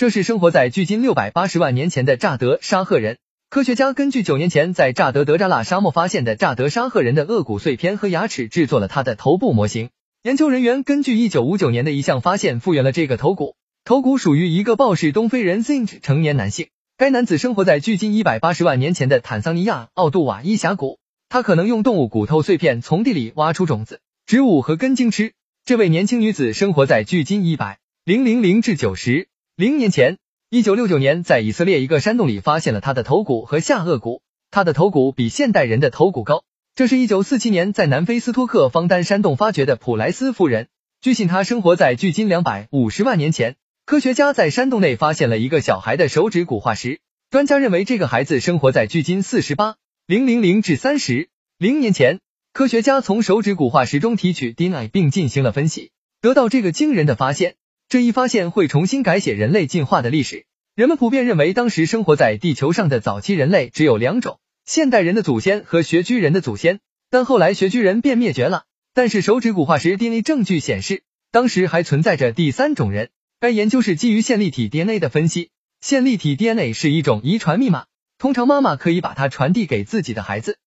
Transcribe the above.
这是生活在距今六百八十万年前的乍得沙赫人。科学家根据九年前在乍得德扎拉沙漠发现的乍得沙赫人的颚骨碎片和牙齿，制作了他的头部模型。研究人员根据一九五九年的一项发现，复原了这个头骨。头骨属于一个豹式东非人 Zinj 成年男性。该男子生活在距今一百八十万年前的坦桑尼亚奥杜瓦伊峡谷。他可能用动物骨头碎片从地里挖出种子、植物和根茎吃。这位年轻女子生活在距今一百零零零至九十零年前。一九六九年，在以色列一个山洞里发现了他的头骨和下颚骨。他的头骨比现代人的头骨高。这是一九四七年在南非斯托克方丹山洞发掘的普莱斯夫人。据信，她生活在距今两百五十万年前。科学家在山洞内发现了一个小孩的手指骨化石。专家认为，这个孩子生活在距今四十八零零零至三十零年前。科学家从手指骨化石中提取 DNA 并进行了分析，得到这个惊人的发现。这一发现会重新改写人类进化的历史。人们普遍认为，当时生活在地球上的早期人类只有两种：现代人的祖先和穴居人的祖先。但后来穴居人便灭绝了。但是手指骨化石 DNA 证据显示，当时还存在着第三种人。该研究是基于线粒体 DNA 的分析。线粒体 DNA 是一种遗传密码，通常妈妈可以把它传递给自己的孩子。